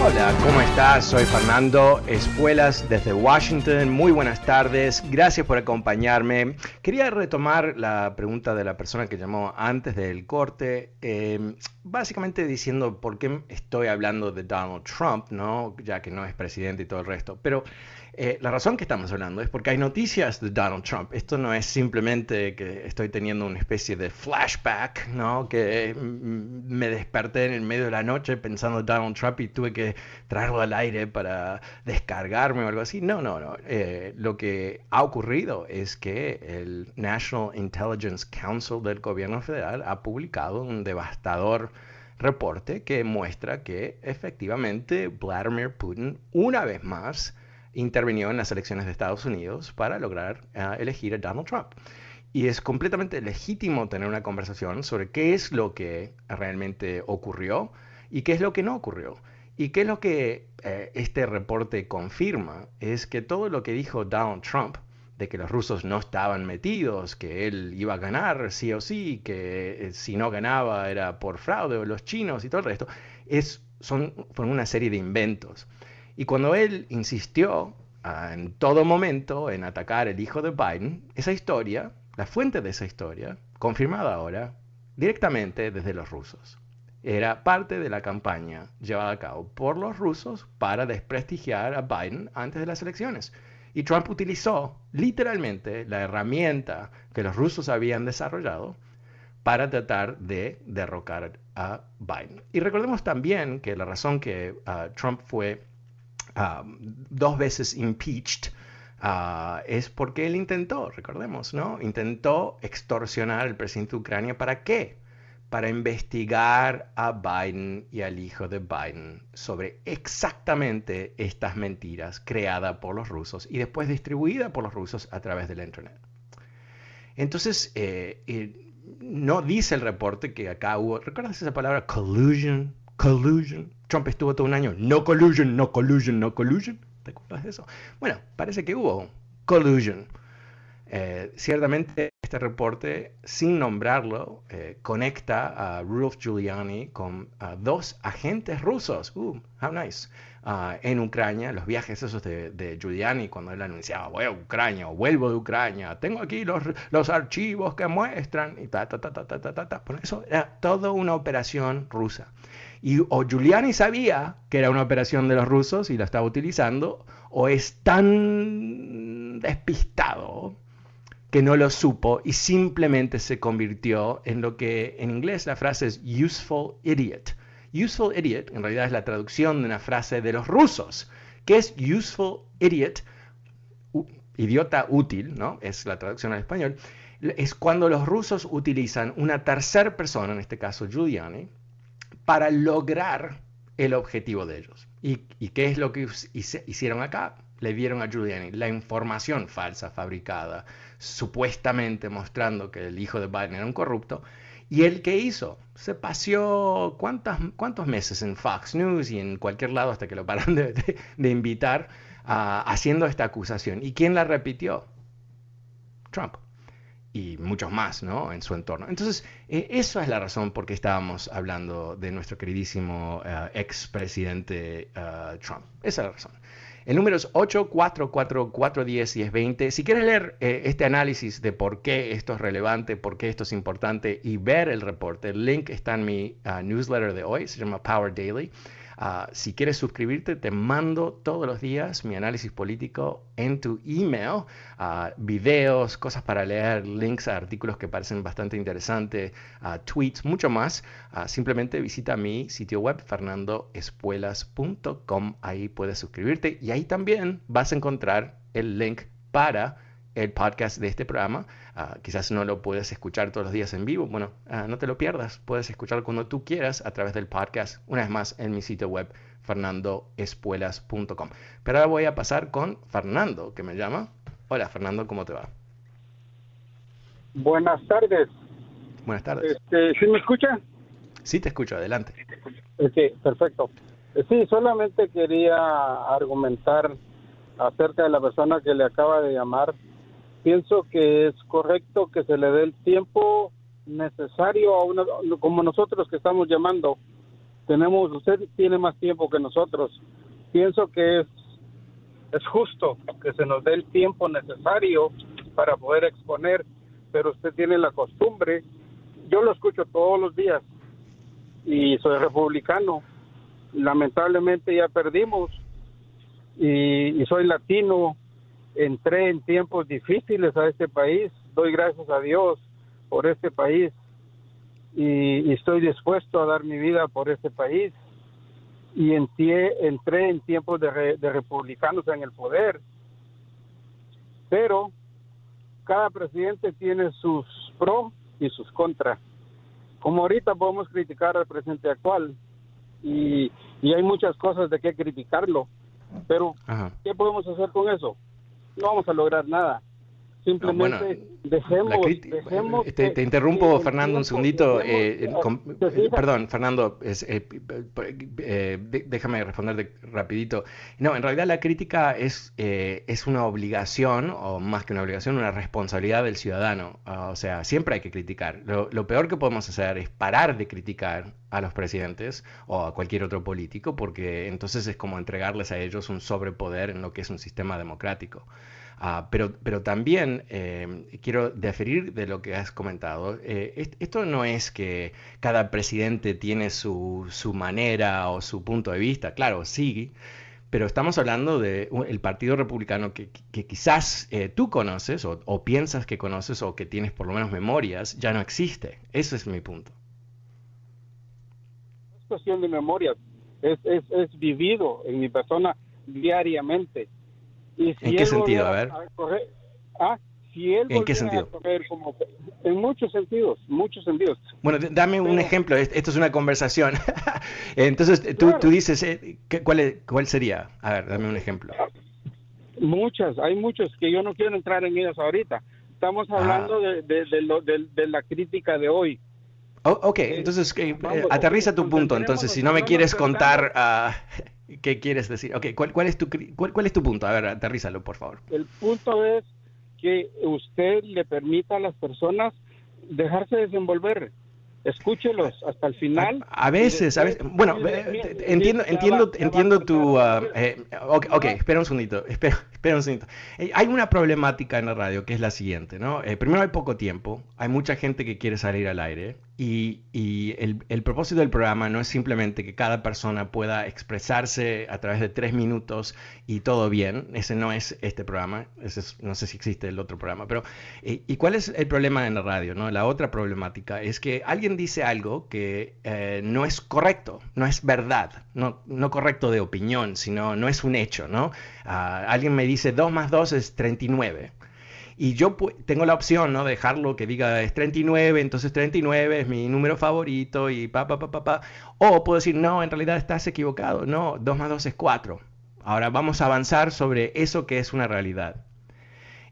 Hola, ¿cómo estás? Soy Fernando Espuelas desde Washington. Muy buenas tardes. Gracias por acompañarme. Quería retomar la pregunta de la persona que llamó antes del corte, eh, básicamente diciendo por qué estoy hablando de Donald Trump, ¿no? Ya que no es presidente y todo el resto. Pero eh, la razón que estamos hablando es porque hay noticias de Donald Trump. Esto no es simplemente que estoy teniendo una especie de flashback, ¿no? Que mm, me desperté en el medio de la noche pensando en Donald Trump y tuve que traerlo al aire para descargarme o algo así. No, no, no. Eh, lo que ha ocurrido es que el National Intelligence Council del gobierno federal ha publicado un devastador reporte que muestra que efectivamente Vladimir Putin una vez más intervinió en las elecciones de Estados Unidos para lograr uh, elegir a Donald Trump. Y es completamente legítimo tener una conversación sobre qué es lo que realmente ocurrió y qué es lo que no ocurrió. Y qué es lo que eh, este reporte confirma es que todo lo que dijo Donald Trump, de que los rusos no estaban metidos, que él iba a ganar sí o sí, que eh, si no ganaba era por fraude o los chinos y todo el resto, es, son, fueron una serie de inventos. Y cuando él insistió ah, en todo momento en atacar el hijo de Biden, esa historia, la fuente de esa historia, confirmada ahora directamente desde los rusos, era parte de la campaña llevada a cabo por los rusos para desprestigiar a Biden antes de las elecciones. Y Trump utilizó literalmente la herramienta que los rusos habían desarrollado para tratar de derrocar a Biden. Y recordemos también que la razón que uh, Trump fue Um, dos veces impeached, uh, es porque él intentó, recordemos, ¿no? Intentó extorsionar al presidente de Ucrania. ¿Para qué? Para investigar a Biden y al hijo de Biden sobre exactamente estas mentiras creadas por los rusos y después distribuidas por los rusos a través del Internet. Entonces, eh, eh, no dice el reporte que acá hubo, ¿recuerdas esa palabra collusion? Collusion. Trump estuvo todo un año, no collusion, no collusion, no collusion. ¿Te acuerdas de eso? Bueno, parece que hubo collusion. Eh, ciertamente este reporte, sin nombrarlo, eh, conecta a Rudolph Giuliani con dos agentes rusos. Uh, how nice. Uh, en Ucrania, los viajes esos de, de, Giuliani, cuando él anunciaba, voy a Ucrania o vuelvo de Ucrania, tengo aquí los, los archivos que muestran, y ta, ta, ta, ta, ta, ta, ta. Por eso era toda una operación rusa. Y o Giuliani sabía que era una operación de los rusos y la estaba utilizando, o es tan despistado que no lo supo y simplemente se convirtió en lo que en inglés la frase es useful idiot. Useful idiot en realidad es la traducción de una frase de los rusos. ¿Qué es useful idiot? idiota útil, ¿no? Es la traducción al español. Es cuando los rusos utilizan una tercera persona, en este caso Giuliani, para lograr el objetivo de ellos. ¿Y, qué es lo que hicieron acá? Le dieron a Giuliani la información falsa, fabricada, supuestamente mostrando que el hijo de Biden era un corrupto. ¿Y él qué hizo? Se paseó cuántos meses en Fox News y en cualquier lado hasta que lo pararon de, invitar haciendo esta acusación. ¿Y quién la repitió? Trump y muchos más ¿no? en su entorno. Entonces, eh, eso es la razón por qué estábamos hablando de nuestro queridísimo uh, expresidente uh, Trump. Esa es la razón. El número es 844-410-1020. Si quieres leer eh, este análisis de por qué esto es relevante, por qué esto es importante y ver el reporte, el link está en mi newsletter de hoy, se llama Power Daily. Ah, si quieres suscribirte, te mando todos los días mi análisis político en tu email, uh, videos, cosas para leer, links a artículos que parecen bastante interesantes, tweets, mucho más. simplemente visita mi sitio web fernandoespuelas.com, ahí puedes suscribirte y ahí también vas a encontrar el link para el podcast de este programa. Ah, quizás no lo puedes escuchar todos los días en vivo. Bueno, ah, no te lo pierdas. Puedes escucharlo cuando tú quieras a través del podcast, una vez más en mi sitio web fernandoespuelas.com. Pero ahora voy a pasar con Fernando, que me llama. Hola, Fernando, ¿cómo te va? Buenas tardes. Buenas tardes. Este, ¿Sí me escucha? Sí, te escucho, adelante. Sí, perfecto. Eh, sí, solamente quería argumentar acerca de la persona que le acaba de llamar pienso que es correcto que se le dé el tiempo necesario a una, como nosotros que estamos llamando. Tenemos, usted tiene más tiempo que nosotros. Pienso que es, es justo que se nos dé el tiempo necesario para poder exponer, pero usted tiene la costumbre. Yo lo escucho todos los días y soy republicano. Lamentablemente ya perdimos y, y soy latino entré en tiempos difíciles a este país, doy gracias a Dios por este país y, estoy dispuesto a dar mi vida por este país. Y entré en tiempos de, de republicanos en el poder, pero cada presidente tiene sus pros y sus contras. Como ahorita podemos criticar al presidente actual y, y hay muchas cosas de qué criticarlo, pero ¿qué podemos hacer con eso? No vamos a lograr nada. Simplemente dejemos, dejemos te, te, interrumpo, Fernando, un segundito. Eh, eh, perdón, Fernando, eh, déjame responderte rapidito. No, en realidad la crítica es, es una obligación, o más que una obligación, una responsabilidad del ciudadano. Ah, o sea, siempre hay que criticar. Lo, lo peor que podemos hacer es parar de criticar a los presidentes o a cualquier otro político, porque entonces es como entregarles a ellos un sobrepoder en lo que es un sistema democrático. Ah, pero, pero también eh, quiero deferir de lo que has comentado. Eh, esto no es que cada presidente tiene su, su, manera o su punto de vista. Claro, sí, pero estamos hablando del Partido Republicano que, que quizás eh, tú conoces o, piensas que conoces o que tienes por lo menos memorias, ya no existe. Ese es mi punto. Es cuestión de memoria. Es, es, es vivido en mi persona diariamente ¿En qué sentido? A ver. ah, si él ¿En qué sentido? como, en muchos sentidos, muchos sentidos. Bueno, dame un ejemplo. Esto es una conversación. Entonces, tú, tú dices, eh, ¿cuál, ¿cuál sería? A ver, dame un ejemplo. Muchas, hay muchos que yo no quiero entrar en ellas ahorita. Estamos hablando de, de, lo, de, la crítica de hoy. Oh, ok, eh, entonces eh, aterriza tu punto. Entonces, si no me quieres contar... Uh, ¿Qué quieres decir? Ok, ¿cuál, cuál, es tu, cuál, cuál es tu punto? A ver, aterrízalo, por favor. El punto es que usted le permita a las personas dejarse desenvolver. Escúchelos hasta el final. A, veces, a veces, bueno, entiendo, entiendo, entiendo tu, uh, eh, ok, espera un segundito, espera, espera un segundito. Eh, hay una problemática en la radio que es la siguiente, ¿no? Eh, primero hay poco tiempo, hay mucha gente que quiere salir al aire y, el, propósito del programa no es simplemente que cada persona pueda expresarse a través de tres minutos y todo bien. Ese no es este programa. Ese no sé si existe el otro programa. Pero, eh, ¿y cuál es el problema en la radio? ¿no? La otra problemática es que alguien dice algo que eh, no es correcto, no es verdad, no, no correcto de opinión, sino no es un hecho. ¿no? Ah, alguien me dice 2 más 2 es 39 y yo tengo la opción, ¿no? De dejarlo que diga es 39, entonces 39 es mi número favorito y pa, pa, pa, pa, pa. O puedo decir, no, en realidad estás equivocado, no, 2 más 2 es 4. Ahora vamos a avanzar sobre eso que es una realidad.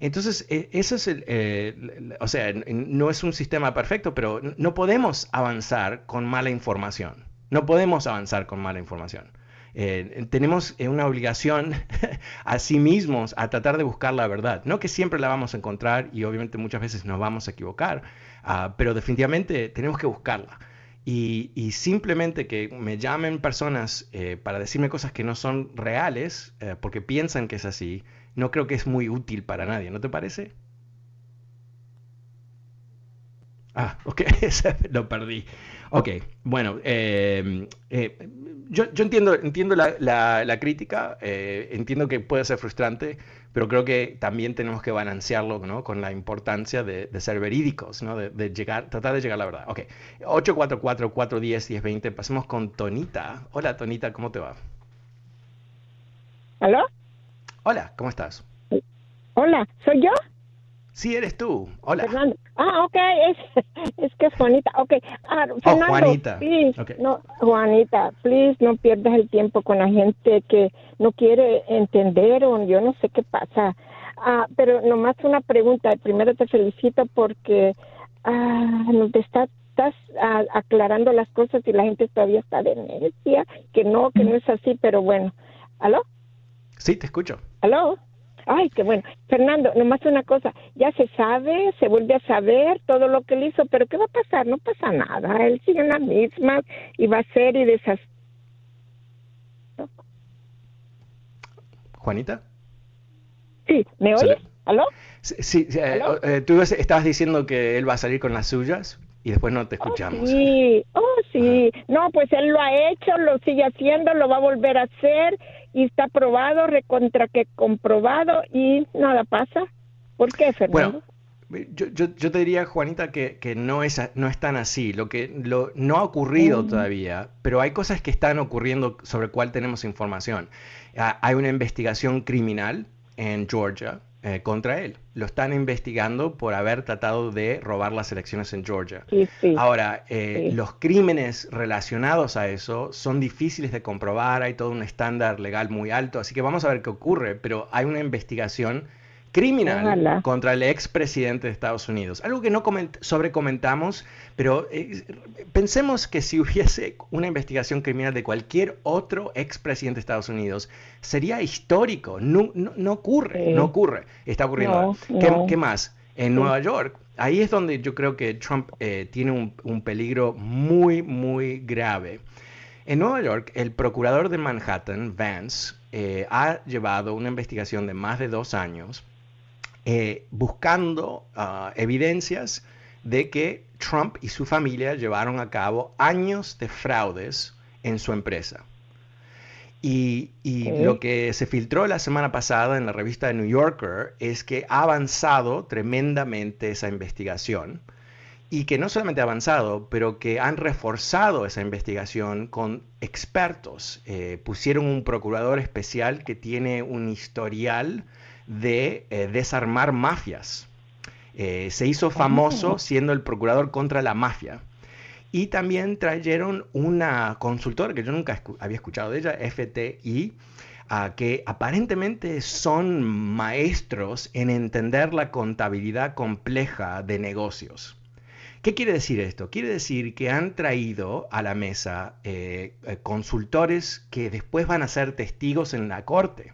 Entonces, e, eso es el, eh, o sea, no es un sistema perfecto, pero no podemos avanzar con mala información. No podemos avanzar con mala información. Eh, tenemos eh, una obligación a sí mismos a tratar de buscar la verdad. No que siempre la vamos a encontrar y obviamente muchas veces nos vamos a equivocar, ah, pero definitivamente tenemos que buscarla. Y, simplemente que me llamen personas eh, para decirme cosas que no son reales, porque piensan que es así, no creo que es muy útil para nadie, ¿no te parece? Ah, ok, lo perdí. Ok, bueno, eh, yo, entiendo, entiendo la, crítica, entiendo que puede ser frustrante, pero creo que también tenemos que balancearlo ¿no? con la importancia de, ser verídicos, ¿no? de, llegar, tratar de llegar a la verdad. Ok, 844-410-1020, pasemos con Tonita. Hola Tonita, ¿cómo te va? ¿Aló? Hola, ¿cómo estás? Hola, ¿soy yo? Sí, eres tú. Hola. Ah, ok, es, es que es Juanita. Ok, ah, oh, Fernando, Juanita. Please, no, Juanita, please, no pierdas el tiempo con la gente que no quiere entender o yo no sé qué pasa. Ah, pero nomás una pregunta. Primero te felicito porque ah, nos estás ah, aclarando las cosas y la gente todavía está de necia, que no, que no es así, pero bueno. ¿Aló? Sí, te escucho. ¿Aló? Ay, qué bueno. Fernando, nomás una cosa, ya se sabe, se vuelve a saber todo lo que él hizo, pero ¿qué va a pasar? No pasa nada, él sigue en la misma y va a ser y deshacer. Juanita? Sí, ¿me oyes? ¿Aló? Sí, eh, eh, tú estabas diciendo que él va a salir con las suyas y después no te oh, escuchamos. sí, oh, sí. No, pues él lo ha hecho, lo sigue haciendo, lo va a volver a hacer y está probado, recontra que comprobado y nada pasa. ¿Por qué, Fernando? Bueno, yo, yo, yo te diría, Juanita, que, que, no, es, no es tan así. Lo que lo, no ha ocurrido mm. todavía, pero hay cosas que están ocurriendo sobre cuál tenemos información. Ah, hay una investigación criminal en Georgia eh, contra él. Lo están investigando por haber tratado de robar las elecciones en Georgia. Ahora, eh, los crímenes relacionados a eso son difíciles de comprobar, hay todo un estándar legal muy alto, así que vamos a ver qué ocurre, pero hay una investigación criminal contra el expresidente de Estados Unidos. Algo que no sobrecomentamos, pero eh, pensemos que si hubiese una investigación criminal de cualquier otro expresidente de Estados Unidos, sería histórico. No, no, ocurre, no ocurre. Está ocurriendo. ¿Qué, más? En Nueva York, ahí es donde yo creo que Trump eh, tiene un, peligro muy, muy grave. En Nueva York, el procurador de Manhattan, Vance, eh, ha llevado una investigación de más de dos años eh, buscando ah, evidencias de que Trump y su familia llevaron a cabo años de fraudes en su empresa. Y, lo que se filtró la semana pasada en la revista The New Yorker es que ha avanzado tremendamente esa investigación y que no solamente ha avanzado, pero que han reforzado esa investigación con expertos. Eh, pusieron un procurador especial que tiene un historial de eh, desarmar mafias. Eh, se hizo famoso oh. siendo el procurador contra la mafia. Y también trajeron una consultora que yo nunca había escuchado de ella, FTI, que aparentemente son maestros en entender la contabilidad compleja de negocios. ¿Qué quiere decir esto? Quiere decir que han traído a la mesa eh, consultores que después van a ser testigos en la corte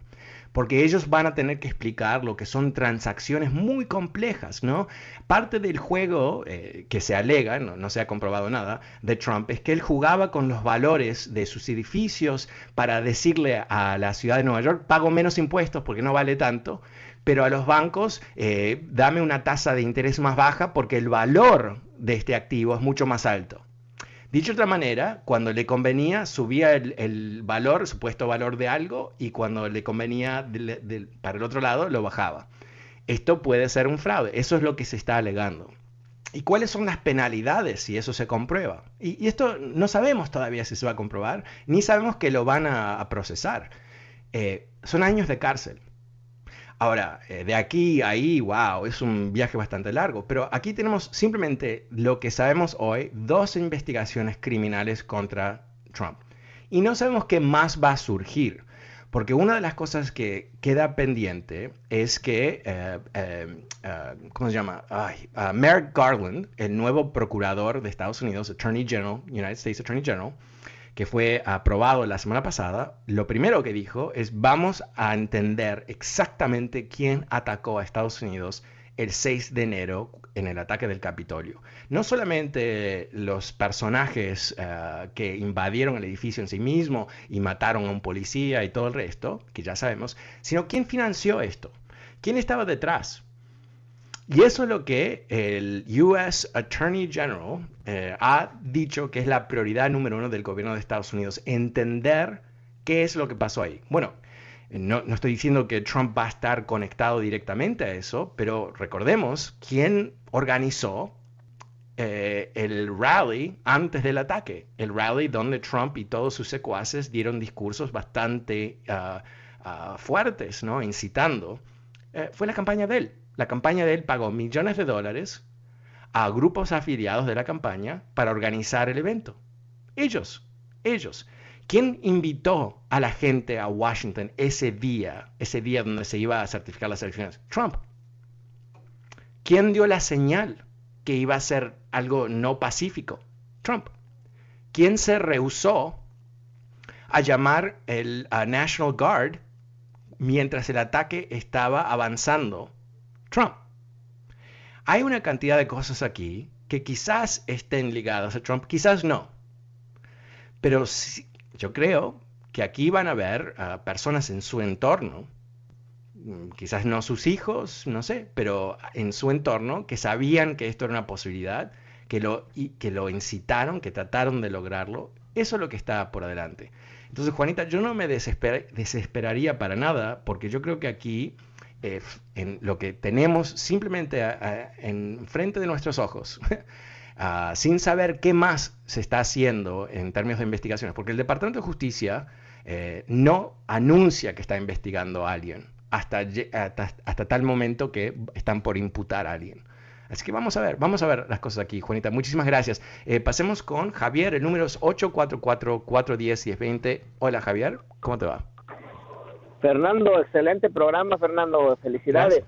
porque ellos van a tener que explicar lo que son transacciones muy complejas, ¿no? Parte del juego eh, que se alega, no, se ha comprobado nada, de Trump es que él jugaba con los valores de sus edificios para decirle a la ciudad de Nueva York, pago menos impuestos porque no vale tanto, pero a los bancos eh, dame una tasa de interés más baja porque el valor de este activo es mucho más alto. Dicho de otra manera, cuando le convenía subía el, valor, supuesto valor de algo, y cuando le convenía para el otro lado lo bajaba. Esto puede ser un fraude, eso es lo que se está alegando. ¿Y cuáles son las penalidades si eso se comprueba? Y, esto no sabemos todavía si se va a comprobar, ni sabemos que lo van a, procesar. Eh, son años de cárcel. Ahora, eh, de aquí a ahí, wow, es un viaje bastante largo, pero aquí tenemos simplemente lo que sabemos hoy, dos investigaciones criminales contra Trump. Y no sabemos qué más va a surgir, porque una de las cosas que queda pendiente es que, eh, eh, ¿cómo se llama? Merrick Garland, el nuevo procurador de Estados Unidos, Attorney General, United States Attorney General, que fue aprobado la semana pasada, lo primero que dijo es vamos a entender exactamente quién atacó a Estados Unidos el 6 de enero en el ataque del Capitolio. No solamente los personajes eh, que invadieron el edificio en sí mismo y mataron a un policía y todo el resto, que ya sabemos, sino quién financió esto, quién estaba detrás. Y eso es lo que el US Attorney General eh, ha dicho que es la prioridad número uno del gobierno de Estados Unidos, entender qué es lo que pasó ahí. Bueno, no, estoy diciendo que Trump va a estar conectado directamente a eso, pero recordemos quién organizó eh, el rally antes del ataque, el rally donde Trump y todos sus secuaces dieron discursos bastante ah, ah, fuertes, ¿no? incitando, eh, fue la campaña de él. La campaña de él pagó millones de dólares a grupos afiliados de la campaña para organizar el evento. Ellos, ellos. ¿Quién invitó a la gente a Washington ese día, ese día donde se iba a certificar las elecciones? Trump. ¿Quién dio la señal que iba a ser algo no pacífico? Trump. ¿Quién se rehusó a llamar el National Guard mientras el ataque estaba avanzando? Trump. Hay una cantidad de cosas aquí que quizás estén ligadas a Trump, quizás no. Pero yo creo que aquí van a ver personas en su entorno, mm, quizás no sus hijos, no sé, pero en su entorno que sabían que esto era una posibilidad, que lo, que lo incitaron, que trataron de lograrlo. Eso es lo que está por adelante. Entonces, Juanita, yo no me desesperaría para nada, porque yo creo que aquí, eh, en lo que tenemos simplemente en frente de nuestros ojos, Ah, sin saber qué más se está haciendo en términos de investigaciones, porque el Departamento de Justicia eh, no anuncia que está investigando a alguien hasta, hasta, tal momento que están por imputar a alguien. Así que vamos a ver, vamos a ver las cosas aquí, Juanita. Muchísimas gracias. Eh, pasemos con Javier, el número es 844-410-1020. Hola Javier, ¿cómo te va? Fernando, excelente programa, Fernando. Felicidades.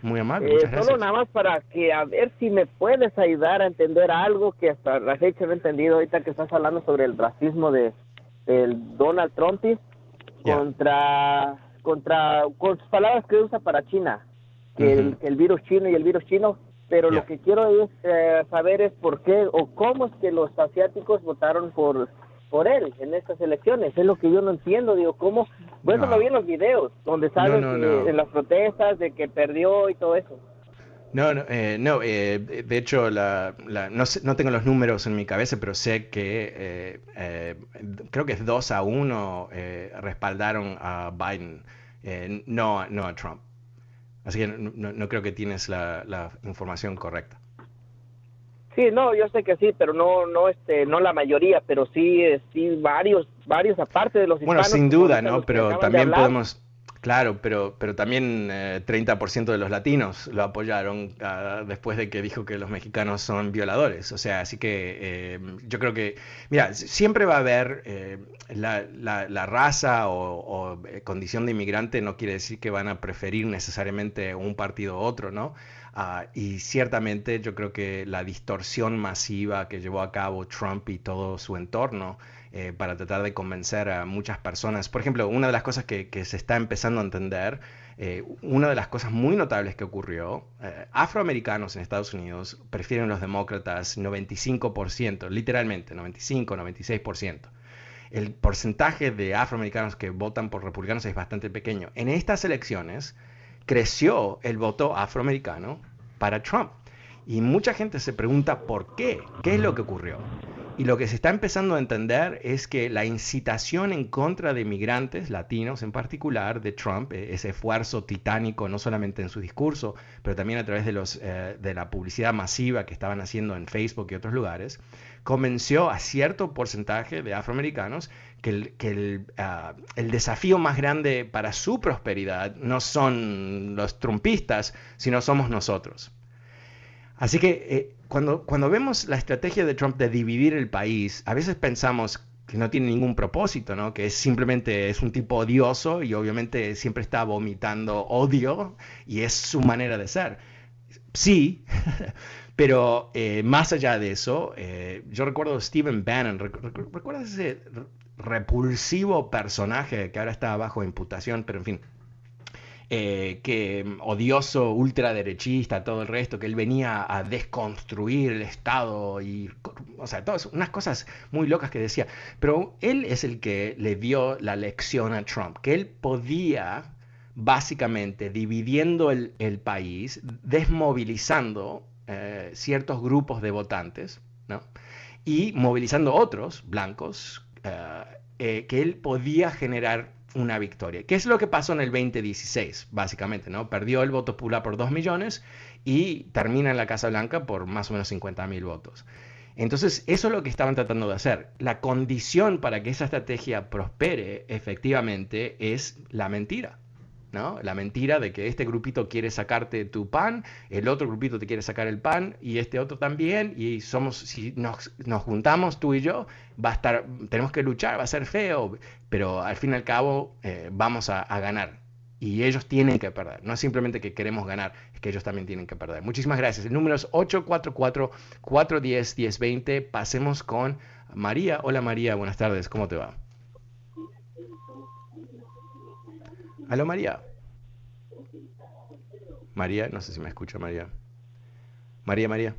Muy amable. Eh, solo nada más para que a ver si me puedes ayudar a entender algo que hasta la fecha no he entendido ahorita que estás hablando sobre el racismo de del Donald Trump contra contra con sus palabras que usa para China, que el, virus chino y el virus chino. Pero lo que quiero es, eh, saber es por qué o cómo es que los asiáticos votaron por por él en estas elecciones. Es lo que yo no entiendo. Digo, ¿cómo? Bueno, no. vi en los videos donde sale en las protestas de que perdió y todo eso. No, no, eh, no eh, de hecho, la, no, no, tengo los números en mi cabeza, pero sé que eh, creo que es 2 a 1 respaldaron a Biden, no, no a Trump. Así que no, no creo que tienes la, la información correcta. Sí, no, yo sé que sí, pero no, no, este, no la mayoría, pero sí, eh, sí varios, varios aparte de los hispanos. Bueno, sin duda, ¿no? Pero también podemos, claro, pero, pero también 30% eh, de los latinos lo apoyaron ah, después de que dijo que los mexicanos son violadores. O sea, así que eh, yo creo que, mira, siempre va a haber la, la, raza o, o condición de inmigrante no quiere decir que van a preferir necesariamente un partido u otro, ¿no? Ah, y ciertamente yo creo que la distorsión masiva que llevó a cabo Trump y todo su entorno eh, para tratar de convencer a muchas personas, por ejemplo, una de las cosas que, se está empezando a entender, eh, una de las cosas muy notables que ocurrió, eh, afroamericanos en Estados Unidos prefieren los demócratas 95%, literalmente 95, 96% el porcentaje de afroamericanos que votan por republicanos es bastante pequeño. En estas elecciones, creció el voto afroamericano para Trump. Y mucha gente se pregunta por qué, qué es lo que ocurrió. Y lo que se está empezando a entender es que la incitación en contra de migrantes latinos en particular de Trump, e-, ese esfuerzo titánico no solamente en su discurso, pero también a través de, los, eh, de la publicidad masiva que estaban haciendo en Facebook y otros lugares, convenció a cierto porcentaje de afroamericanos que, ah, el, desafío más grande para su prosperidad no son los trumpistas, sino somos nosotros. Así que eh, cuando, cuando vemos la estrategia de Trump de dividir el país, a veces pensamos que no tiene ningún propósito, ¿no? que es simplemente es un tipo odioso y obviamente siempre está vomitando odio y es su manera de ser. Sí, pero eh, más allá de eso, eh, yo recuerdo Stephen Bannon, ¿recuerdas ese repulsivo personaje que ahora está bajo imputación, pero en fin. eh, que odioso, ultraderechista, todo el resto, que él venía a desconstruir el Estado y, o sea, todas unas cosas muy locas que decía. Pero él es el que le dio la lección a Trump, que él podía básicamente dividiendo el, país, desmovilizando eh, ciertos grupos de votantes, ¿no? y movilizando otros blancos, eh, eh, que él podía generar una victoria. ¿Qué es lo que pasó en el 2016, básicamente? ¿no? Perdió el voto popular por 2 millones y termina en la Casa Blanca por más o menos 50 mil votos. Entonces, eso es lo que estaban tratando de hacer. La condición para que esa estrategia prospere efectivamente es la mentira. La mentira de que este grupito quiere sacarte tu pan, el otro grupito te quiere sacar el pan y este otro también y somos si nos, juntamos tú y yo va a estar tenemos que luchar, va a ser feo, pero al fin y al cabo eh, vamos a, ganar y ellos tienen que perder. No es simplemente que queremos ganar, es que ellos también tienen que perder. Muchísimas gracias. El número es 844-410-1020. Pasemos con María. Hola María, buenas tardes. ¿Cómo te va? Aló María. María, no sé si me escucha María. María, María.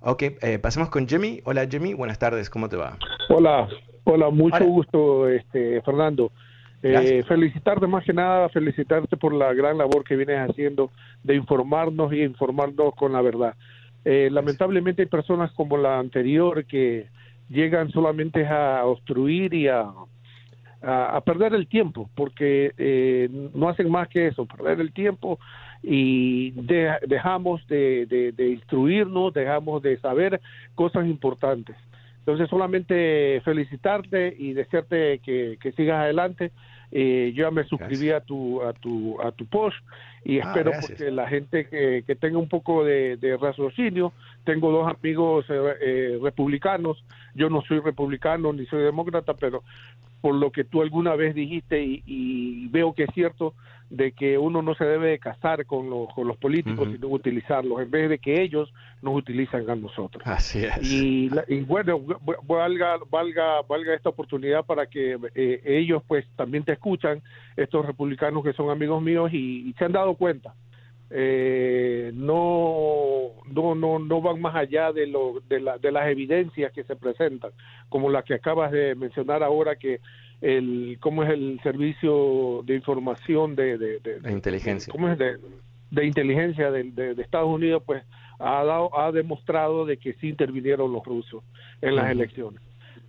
Ok, eh, pasemos con Jimmy. Hola Jimmy, buenas tardes, ¿cómo te va? Hola, hola, mucho gusto, este, Fernando. Eh, felicitarte más que nada, felicitarte por la gran labor que vienes haciendo de informarnos y informarnos con la verdad. Eh, lamentablemente hay personas como la anterior que llegan solamente a obstruir y a a, perder el tiempo, porque eh, no hacen más que eso, perder el tiempo y dejamos de, instruirnos, dejamos de saber cosas importantes. Entonces solamente felicitarte y desearte que, sigas adelante. Eh, yo ya me suscribí a tu, a tu, a tu post y ah, espero que la gente que, tenga un poco de, raciocinio, tengo dos amigos eh, republicanos, yo no soy republicano ni soy demócrata, pero por lo que tú alguna vez dijiste y, veo que es cierto de que uno no se debe casar con, con los políticos, sino utilizarlos, en vez de que ellos nos utilizan a nosotros. Así es. Y, bueno, valga, valga, valga esta oportunidad para que eh, ellos pues también te escuchan, estos republicanos que son amigos míos y, se han dado cuenta. Eh, no, no, no, no van más allá de, lo, de, la, de las evidencias que se presentan, como la que acabas de mencionar ahora, que el cómo es el servicio de información de, de, inteligencia, cómo es de, inteligencia de, Estados Unidos, pues ha dado, ha demostrado de que sí intervinieron los rusos en las elecciones.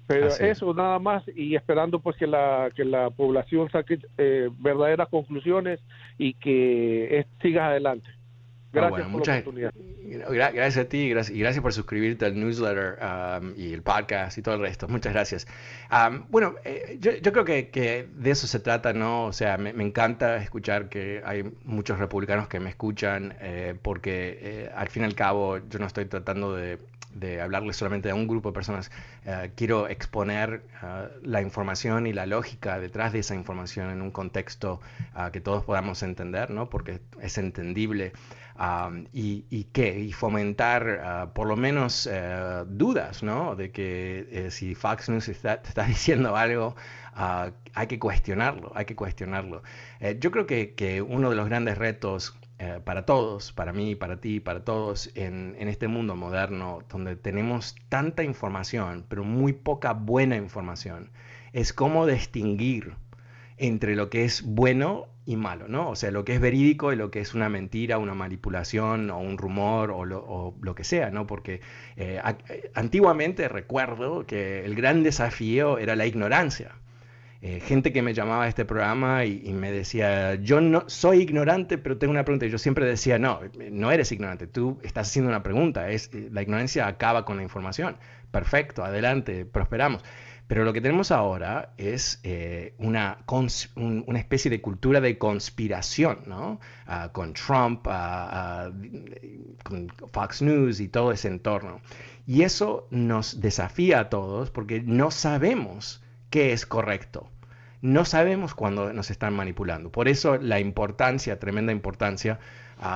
Pero eso nada más y esperando pues que la que la población saque eh, verdaderas conclusiones y que siga adelante. Ah, gracias por la oportunidad. Gracias a ti y gracias, por suscribirte al newsletter um, y el podcast y todo el resto. Muchas gracias. Um, bueno, eh, yo, yo, creo que, que, de eso se trata, ¿no? O sea, me, me, encanta escuchar que hay muchos republicanos que me escuchan eh, porque eh, al fin y al cabo yo no estoy tratando de de hablarle solamente a un grupo de personas. Eh, quiero exponer eh, la información y la lógica detrás de esa información en un contexto uh, que todos podamos entender, ¿no? porque es entendible. Um, y, y, y fomentar uh, por lo menos uh, dudas, ¿no? De que eh, si Fox News está, está diciendo algo, hay que cuestionarlo, hay que cuestionarlo. yo creo que, que, uno de los grandes retos eh, para todos, para mí, para ti, para todos, en, este mundo moderno donde tenemos tanta información, pero muy poca buena información, es cómo distinguir entre lo que es bueno y malo, ¿no? O sea, lo que es verídico y lo que es una mentira, una manipulación o un rumor o lo, que sea, ¿no? Porque eh, antiguamente recuerdo que el gran desafío era la ignorancia. Eh, gente que me llamaba a este programa y, me decía, yo no soy ignorante, pero tengo una pregunta. Y yo siempre decía, no, no eres ignorante, tú estás haciendo una pregunta. Es, eh, la ignorancia acaba con la información. Perfecto, adelante, prosperamos. Pero lo que tenemos ahora es eh, una, una especie de cultura de conspiración, ¿no? Ah, con Trump, ah, con Fox News y todo ese entorno. Y eso nos desafía a todos porque no sabemos qué es correcto no sabemos cuándo nos están manipulando. Por eso la importancia, tremenda importancia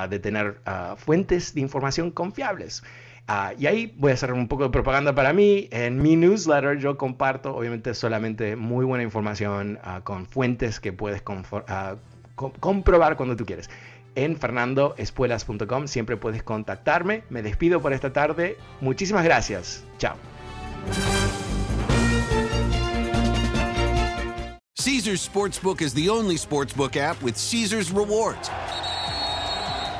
de tener fuentes de información confiables. Ah, y ahí voy a hacer un poco de propaganda para mí. En mi newsletter yo comparto, obviamente, solamente muy buena información con fuentes que puedes comprobar cuando tú quieres. En fernandoespuelas.com siempre puedes contactarme. Me despido por esta tarde. Muchísimas gracias. Chao. Caesars Sportsbook is the only sportsbook app with Caesars rewards.